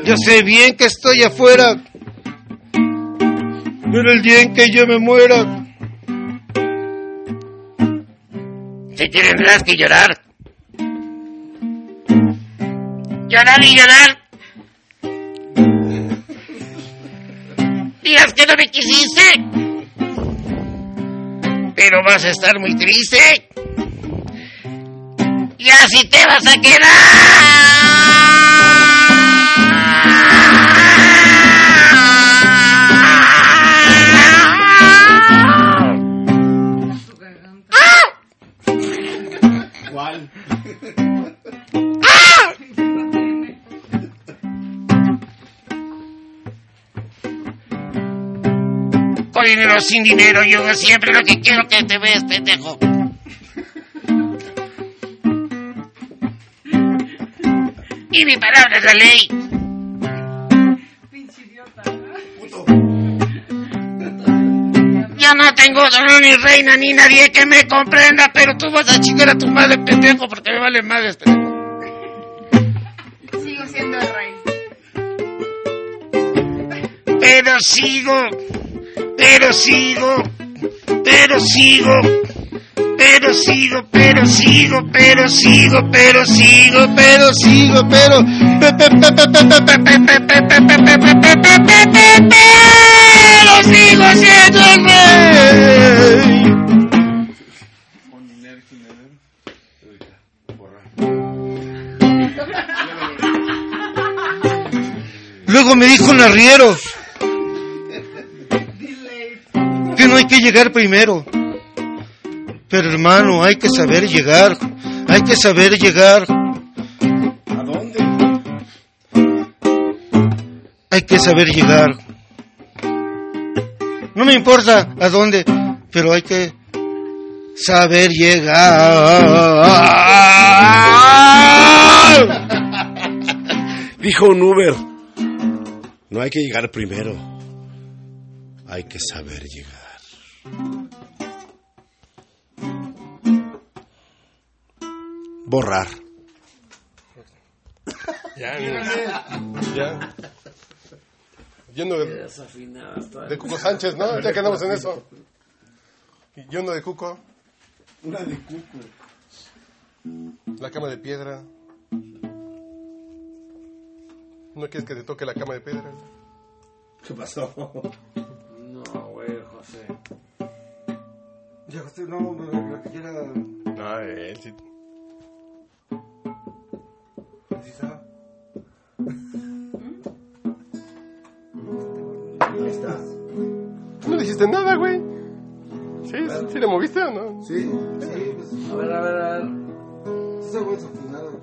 Yo sé bien que estoy afuera, pero el día en que yo me muera, Si tendrás que llorar. Llorar y llorar. Dirás que no me quisiste. Pero vas a estar muy triste. Y así te vas a quedar. Con dinero o sin dinero, yo siempre lo que quiero que te veas, pendejo. Y mi palabra es la ley. Yo no tengo dolor ni reina ni nadie que me comprenda, pero tú vas a chingar a tu madre, pendejo, porque me vale madre, pendejo. Sigo siendo el rey. Pero sigo, pero sigo, pero sigo, pero sigo, pero sigo, pero sigo, pero sigo, pero sigo, pero pero sigo siendo el rey. Luego me dijo un arriero no hay que llegar primero. Pero hermano, hay que saber llegar. Hay que saber llegar. ¿A dónde? Hay que saber llegar. No me importa a dónde, pero hay que saber llegar. Dijo un Uber. No hay que llegar primero. Hay que saber llegar. Borrar. Ya, ya. Yendo de, de Cuco Sánchez, ¿no? Ya que andamos en eso. Y Yendo de Cuco. Una de cuco. La cama de piedra. ¿No quieres que te toque la cama de piedra? ¿Qué pasó? No, güey, José. Ya, usted no, lo que quiera. No, él sí. Ahí está. Tú no dijiste nada, güey. ¿Sí? ¿Sí le moviste o no? Sí, sí, pues. A ver, a ver, a ver. Sí, está bueno desafinado.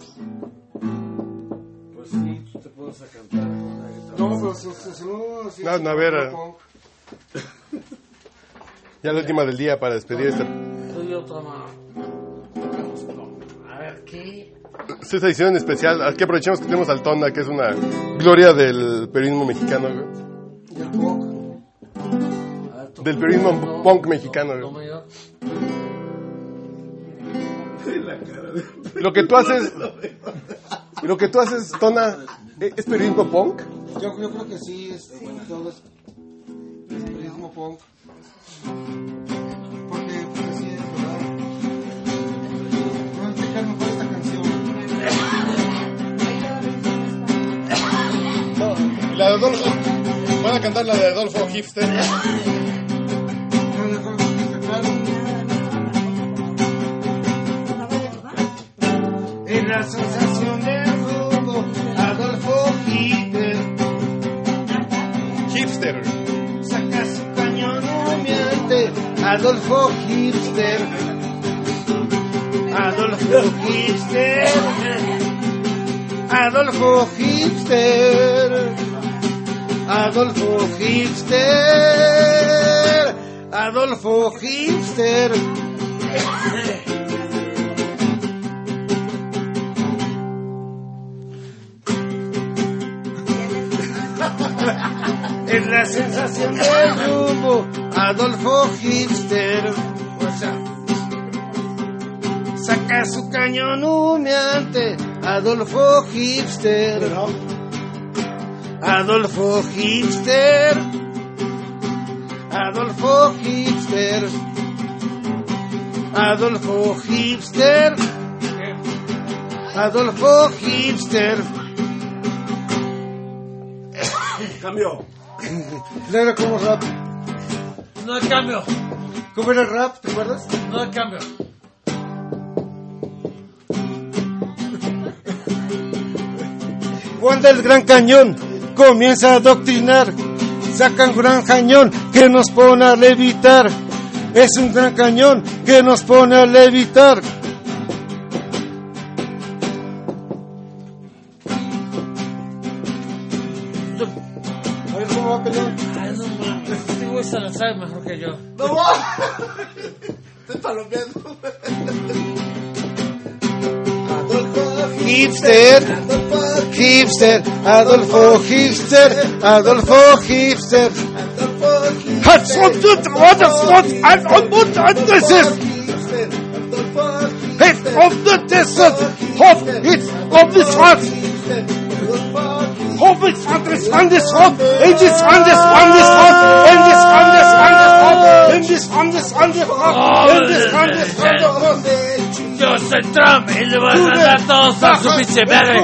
Pues sí, tú te pones a cantar con la guitarra. No, pero se, se sonó así. No, no, a ver. Ya la última del día para despedir esta, Doy otra mano. A ver, ¿qué? esta edición especial. Aquí aprovechamos que tenemos al Tonda, que es una gloria del periodismo mexicano, güey. Y el punk. Ver, Del periodismo No, punk mexicano, güey. Toma yo. Lo que tú haces. Lo que tú haces, Tona, ¿e- ¿es periodismo punk? Yo, yo creo que sí, es, todo es periodismo punk. Porque, porque sí, es verdad. Voy a explicar mejor esta canción. La de Adolfo. Van a cantar la de Adolfo Hipster. Es la sensación del mundo, Adolfo Hitler. Hipster. Adolfo Hipster. Adolfo Hipster. Adolfo Hipster. Adolfo Hipster. Adolfo Hipster. Es la sensación del rumbo, Adolfo Hipster. Saca su cañón humeante, Adolfo Hipster. Adolfo Hipster. Adolfo Hipster. Adolfo Hipster. Adolfo Hipster. Cambio. Era como rap. No hay cambio. ¿Cómo era el rap? ¿Te acuerdas? No hay cambio. Cuando el gran cañón comienza a adoctrinar, sacan gran cañón que nos pone a levitar. Es un gran cañón que nos pone a levitar. Hipster, hipster, Adolfo Hipster, Adolfo Hipster. Hat von tut, what is what, and on what, and this is. Hit of the desert, hot, hit of the shot. Hope it's on this, on this hot, in this, on this, on this hot, in this, on this, on this hot, in this, on this, on this hot, in this, on this, on this hot. Yo soy Trump y le voy a mandar todos a su pinche madre.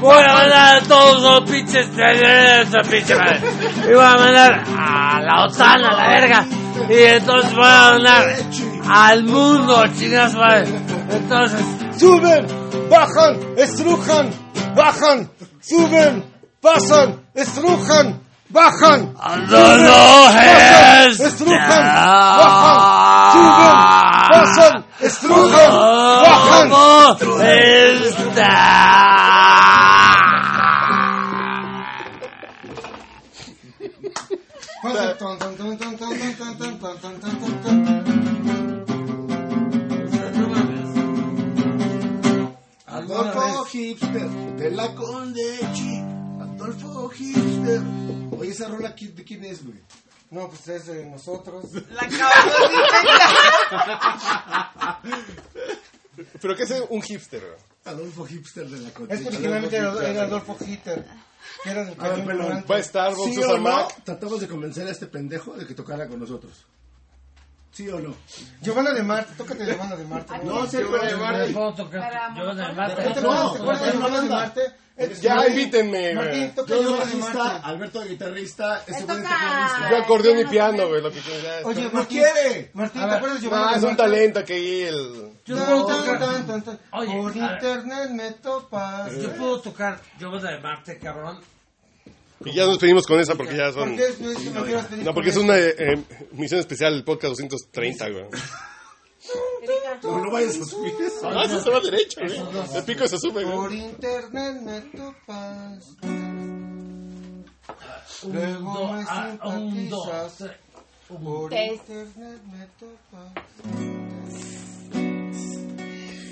Voy a mandar a todos los pinches de esa pinche madre. Y voy a mandar a la OTAN a la verga. Y entonces voy a mandar al mundo, chingas madre. Entonces, Suben, bajan, estrujan, bajan, suben, pasan, estrujan, bajan. no lo bajan, es. estrujan, bajan, suben, pasan, estrujan, bajan. ¿Cómo Adolfo Hipster, de la Condechi. Adolfo Hipster. Oye, esa rola, ¿qui- ¿de quién es, güey? No, pues es de nosotros. La ¿Pero qué es un hipster? Adolfo Hipster de la Es Condechi. que originalmente era, era Adolfo Hitler, que era del A ver, cañón pelón. volante. Va a Starbucks, ¿Sí usa o no? Mac. Tratamos de convencer a este pendejo de que tocara con nosotros. ¿Sí o no? Giovanna de Marte, tócate Giovanna de Marte. No, sí, Giovanna de Marte. puedo tocar? Yo en el mate. ¿Te acuerdas de Giovanna de Marte? Ya, invítenme, Martín, güey. toca Yo de Giovanna de bajista, Marte. Alberto de guitarrista, este güey de tecladista. Yo acordeón y piano, güey, lo que quieras. Oye, No Martín, quiere. Martín, ¿te acuerdas de Giovanna No, de es un Marte? talento que ahí el... Yo puedo tocar. Por internet me topas. Yo puedo tocar Giovanna de Marte, cabrón. Y ya nos pedimos con esa porque ya ¿Por son... qué es- no es quieras pedir No, porque es una eh, misión especial, el podcast 230, güey. No, no vayas a subir eso. Ah, eso se va derecho, güey. El pico se sube, Por güey. internet me topas. Luego me ah, simpatizas. Por internet me topas.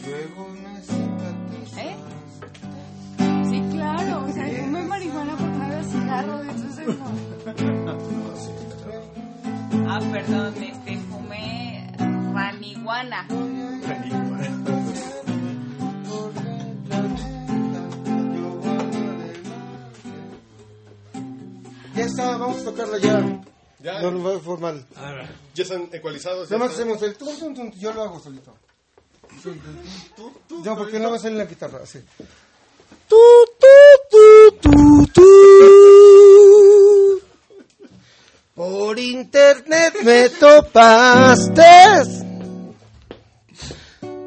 Luego me simpatizas. ¿Eh? Sí, claro. O sea, fumé marihuana porque no cigarro, entonces no. Ah, perdón, este, fumé raniguana. Ya está, vamos a tocarla ya. Ya, Normal, formal. A ver. ya están ecualizados. ya Nada más hacemos el tum, tum, tum, yo lo hago solito. Sí, tú, tú, No, porque no va a salir la guitarra, así. Tu, tu. Por internet me topaste.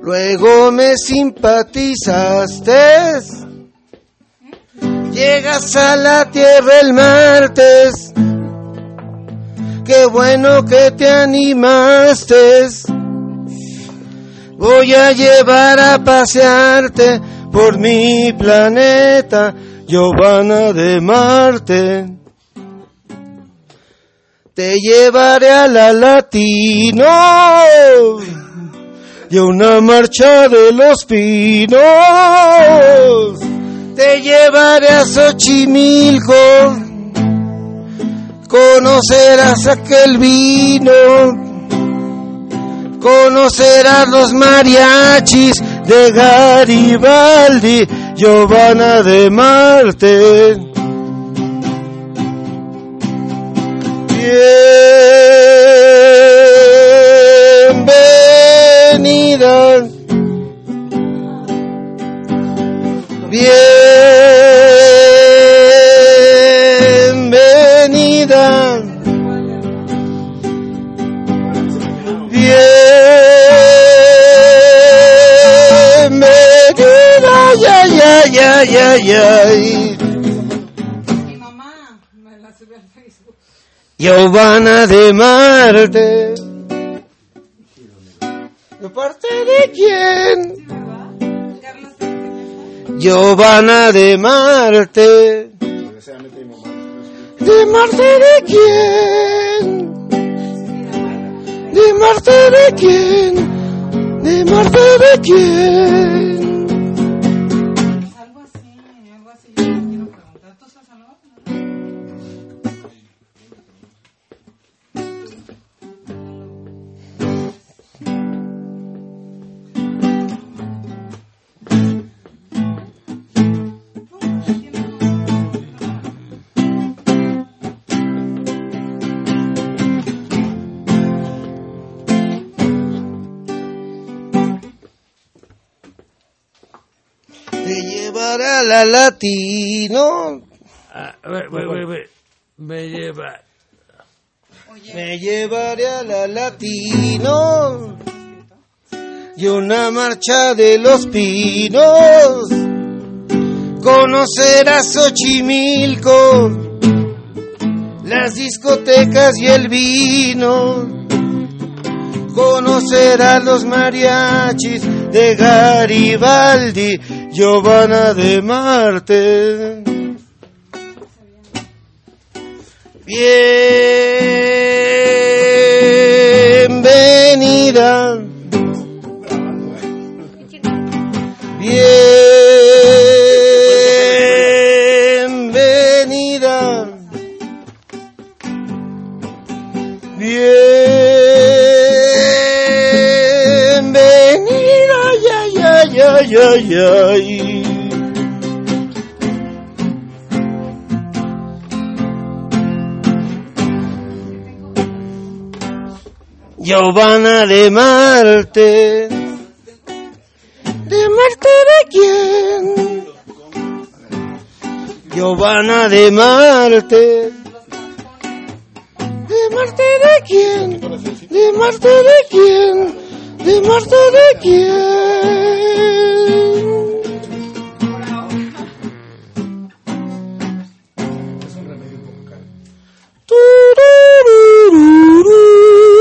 Luego me simpatizaste. Llegas a la tierra el martes. Qué bueno que te animaste. Voy a llevar a pasearte por mi planeta, Giovanna de Marte. Te llevaré a la Latino y a una marcha de los pinos. Te llevaré a Xochimilco conocerás aquel vino, conocerás los mariachis de Garibaldi, Giovanna de Marte. Bienvenida. Bienvenida. Ya, ya, ya. Giovanna de Marte. ¿De parte de quién? Giovanna de Marte. ¿De Marte de quién? ¿De Marte de quién? ¿De Marte de quién? La latino. Ah, ve- ve- ve- ve- Me lleva. Me llevaré a la latino. Y una marcha de los pinos. Conocerás Xochimilco. Las discotecas y el vino. Conocerás los mariachis de Garibaldi, Giovanna de Marte. Bienvenida. Ya. Giovanna de Marte. ¿De Marte de quién? Giovanna de Marte. ¿De Marte de quién? ¿De Marte de quién? ¿De Marte de quién?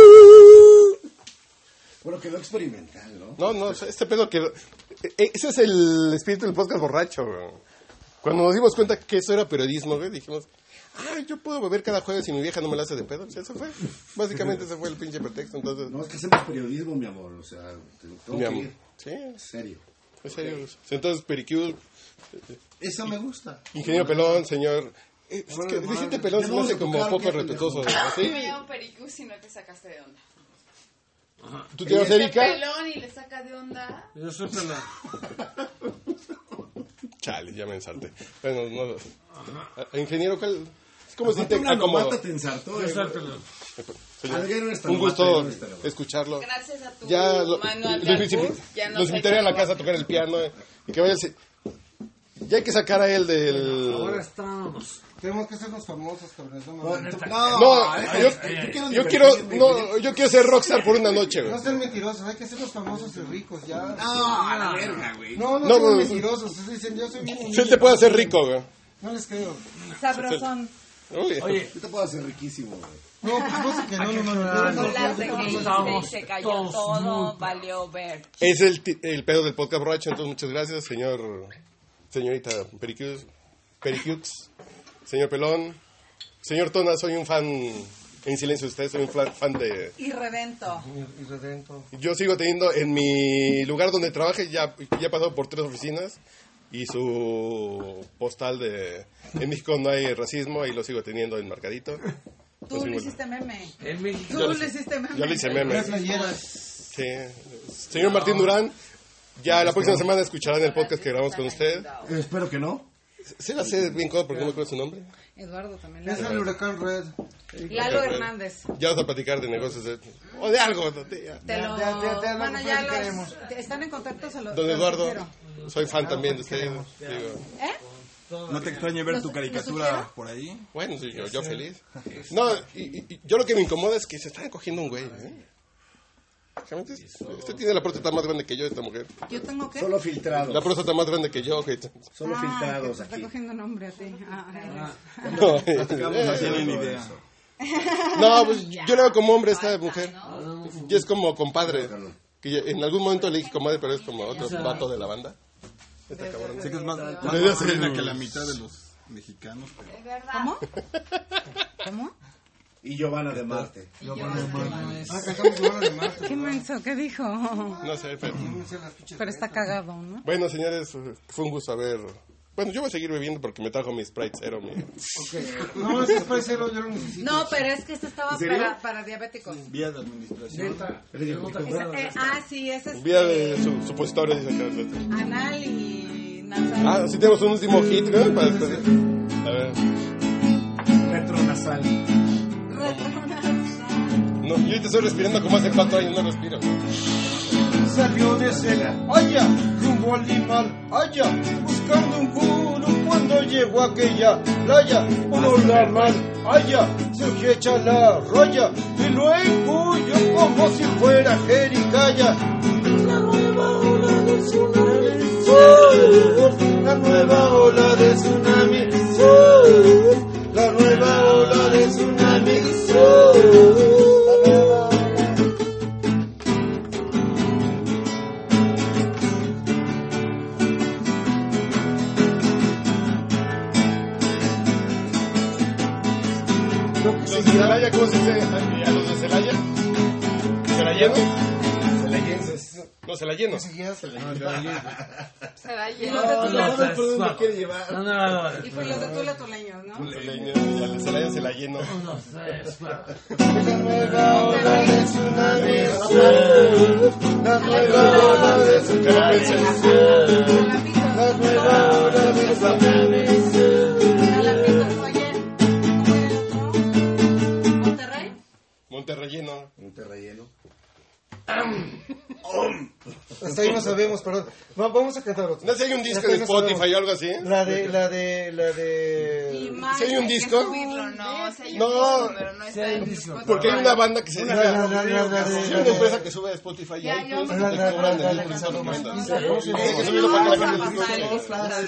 Turururú. Bueno, quedó experimental, ¿no? No, no, este pedo que... e- Ese es el espíritu del podcast borracho, güey. Cuando nos dimos cuenta que eso era periodismo, güey, dijimos, ah, yo puedo beber cada jueves y mi vieja no me la hace de pedo. Eso fue, básicamente ese fue el pinche pretexto, entonces... No, es que hacemos periodismo, mi amor. O sea, te- tengo Mi que amor. ir. Sí, serio. en serio. Entonces, Pericure, Eso me gusta. ingeniero pelón, señor... eh, Es Bueno, que decirte pelón se me hace como poco respetuoso. ¿no? Me ¿Sí? llamo Pericus y no te sacaste de onda. ¿Tú te llamas Erika? pelón y le saca de onda. Yo soy pelón. Chale, ya me ensarté. Bueno, no... Ah, Ingeniero, ¿cuál? ¿Cómo se Aparte te acomodo? eh, no un gusto no escucharlo. Gracias a tu Ya lo- los, albur, ya no los invitaré a la casa a tocar el piano eh, y que vaya el... Ya hay que sacar a él del... Ahora estamos. Tenemos que sernos famosos, cabrones. No, No, no, No, yo, quiero yo no, yo quiero ser rockstar por una noche, güey. No sean mentirosos, hay que sernos famosos y ricos ya. No, a la verga, güey. No, no, No, sean pues, mentirosos. Ustedes dicen, yo soy bien Sí, humilde. él te puede hacer rico, güey. No les creo. Sabrosón. Oye, Oye, Yo te puedo hacer riquísimo, güey. No, pues no sé que no, no, no, no, no, no, se cayó todo, valió ver. es el, el pedo del podcast borracho, entonces muchas gracias, señor, señorita Pericux, Pericux, señor Pelón, señor Tona, soy un fan en silencio de usted, soy un fan de... Y revento. Y redento. Yo sigo teniendo en mi lugar donde trabaje, ya, ya he pasado por tres oficinas y su postal de en México no hay racismo, ahí lo sigo teniendo enmarcadito. Tú le hiciste meme. En México. Tú le hiciste meme. Yo le hice meme. Sí. Señor Martín Durán, ya la próxima semana escucharán el podcast que grabamos con usted. Espero que no. Sí la sé bien cómo porque no me acuerdo su nombre. Eduardo también. Es el huracán Red. Lalo Hernández. Ya vamos a platicar de negocios de- o de algo. Te lo... Ya, ya, ya, bueno, lo ya los... ¿Están en contacto? Se lo, Don Eduardo, soy fan también de usted. Digo, ¿Eh? ¿No te extraña ver ¿Lo- tu caricatura por ahí? bueno, sí, yo, yo feliz. No, y, y- y yo lo que me incomoda es que se están cogiendo un güey. ¿eh? Realmente, Usted tiene la próstata más grande que yo, esta mujer. ¿Yo tengo qué? Solo filtrados. La próstata más grande que yo. que- Solo Ah, filtrados está aquí. cogiendo nombre a ti. Ah, No, No tienen idea. No, pues yo lo veo como hombre esta mujer. Y es como compadre. Que en algún momento le dije comadre, pero es como otro vato de la banda. Está cabrón. Sé que es más, que la mitad de los mexicanos, pero... ¿Cómo? ¿Cómo? Y Giovanna de Marte. Ah, cantamos Giovanna de Marte. ¿Qué menso? ¿Qué dijo? No sé, pero... Pero está cagado, ¿no? Bueno, señores, fue un gusto haber... Bueno, yo voy a seguir bebiendo porque me trajo mi Sprite Zero. Mi... No, ese es parcero, yo lo necesito. No, pero es que este estaba para, para diabéticos. Vía de administración. Eh, ah, sí, ese es Vía de su, supositorio, dice acá. anal y nasal. Ah, sí tenemos un último hit, ¿no? Para despedir. A ver. Retronasal. No, yo ahorita estoy respirando como hace cuatro años, no respiro. Salió de Celaya, rumbo al limal, allá, buscando un guru cuando llegó a aquella playa, por la mar, allá, se echa la roya, y lo engulló como si fuera jericaya. La nueva ola de tsunami, la nueva ola de tsunami, Celaya cómo se dice a los de Celaya? ¿Celayeno? Celayenses. No, Celayeno. Se la Y lleva. los de No, Tula, no, ¿por dónde lo quiere llevar? No, no, no. y fue los de Tula tuleños, ¿no? Celayeno, ya le Celaya Celayeno. No sé, La nueva ola de tsunami, la nueva ola de tsunami, la nueva de. Monterreyeno. Monterreyeno. Hasta ahí no sabemos, perdón. Va- vamos a cantar otro. ¿No sé si hay un disco de no Spotify o algo así? La de, la de, la de... ¿Sí hay un disco? No, hay No. no. Spotify. Porque hay una banda que se dedica... la una empresa que sube a Spotify y. Sí, que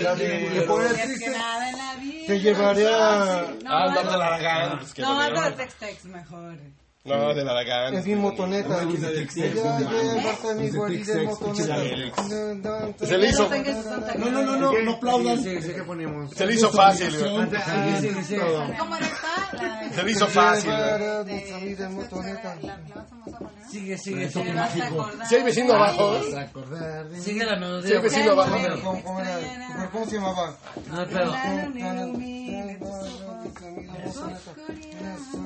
No, de... Te llevaré a... No, No. No, le hizo- No, no, no, no, no aplaudan. ¿Qué ponemos? Se le hizo fácil, güey. ¿Cómo era esta? La- Se le hizo fácil. Llevará nuestra vida en motoneta. Sigue, sigue, sigue. Si hay vecino abajo, de Sigue la si melodía. hay vecino abajo. ¿Cómo, cómo era? ¿Cómo se llamaba? No, pero.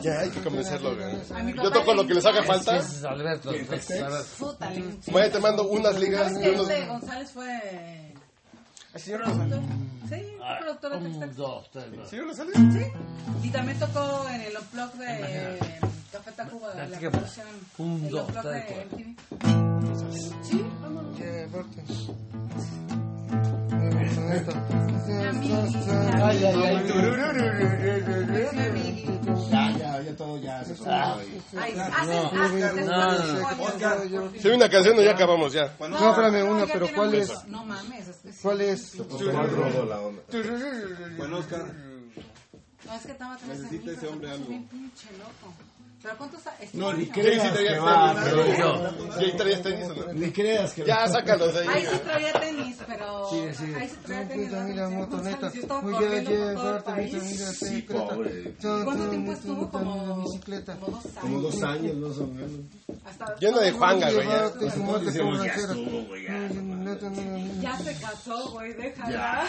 Ya hay que convencerlo, güey. Yo toco lo que les haga falta. Alberto. Bueno, te mando unas ligas ¿Sabes y que unos... este González fue productor? Sí, fue productor de Un, dos, tres, cuatro. ¿Sí, no sale? Sí. Y también tocó en el Unplug de Café Tacuba, de la que- producción. un, dos, tres, de cuatro. Sí, vámonos. Llevarte. Ay, ay, ay. Ya, ya, ya todo ya se. Si hay una canción o ya acabamos ya. No, espérame, una, ya pero ¿cuál es? No mames. ¿Cuál es? la onda. Bueno, Oscar, No, es que estaba Necesita ese hombre algo. pinche loco. ¿Pero cuánto está? Este No, ni? Sí, sí, traía va, tenis. yo. Y ahí traías tenis, ¿o no? Ni creas que... Ya, sácalos de Ahí ahí. sí traía tenis, pero... Sigue, sigue. Ahí sí traía tenis. Mira, mira, ¿no? motoneta. Sí, estaba Voy a corriendo por todo el llevarte mi país. familia Sí, pobre. ¿Cuánto tiempo estuvo? Como... bicicleta. Como dos años. Como dos años, más o menos. Hasta- Lleno de Juanga, güey. ya. Ya estuvo, güey, ya. Ya se casó, güey, déjala.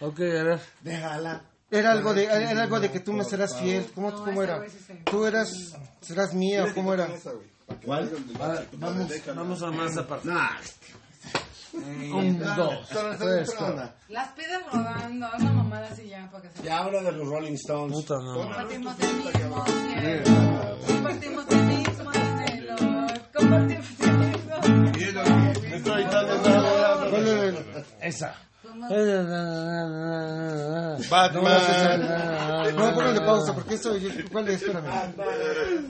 Ok, a ver. Déjala. Era algo de, era algo de que tú me serás fiel. ¿Cómo, cómo era? Tú eras, serás mía, ¿o ¿cómo era? ¿Cuál? vamos, vamos a más aparte. Un, Un, dos, tres, cuatro. Las pides rodando, una mamada así ya para que se... Ya habla de los Rolling Stones. Puta no. Compartimos el mismo cielo, compartimos el mismo anhelo, compartimos el mismo... Estoy dando Esa. Batman. No, póngale pausa, porque esto, ¿cuál es? Espérame.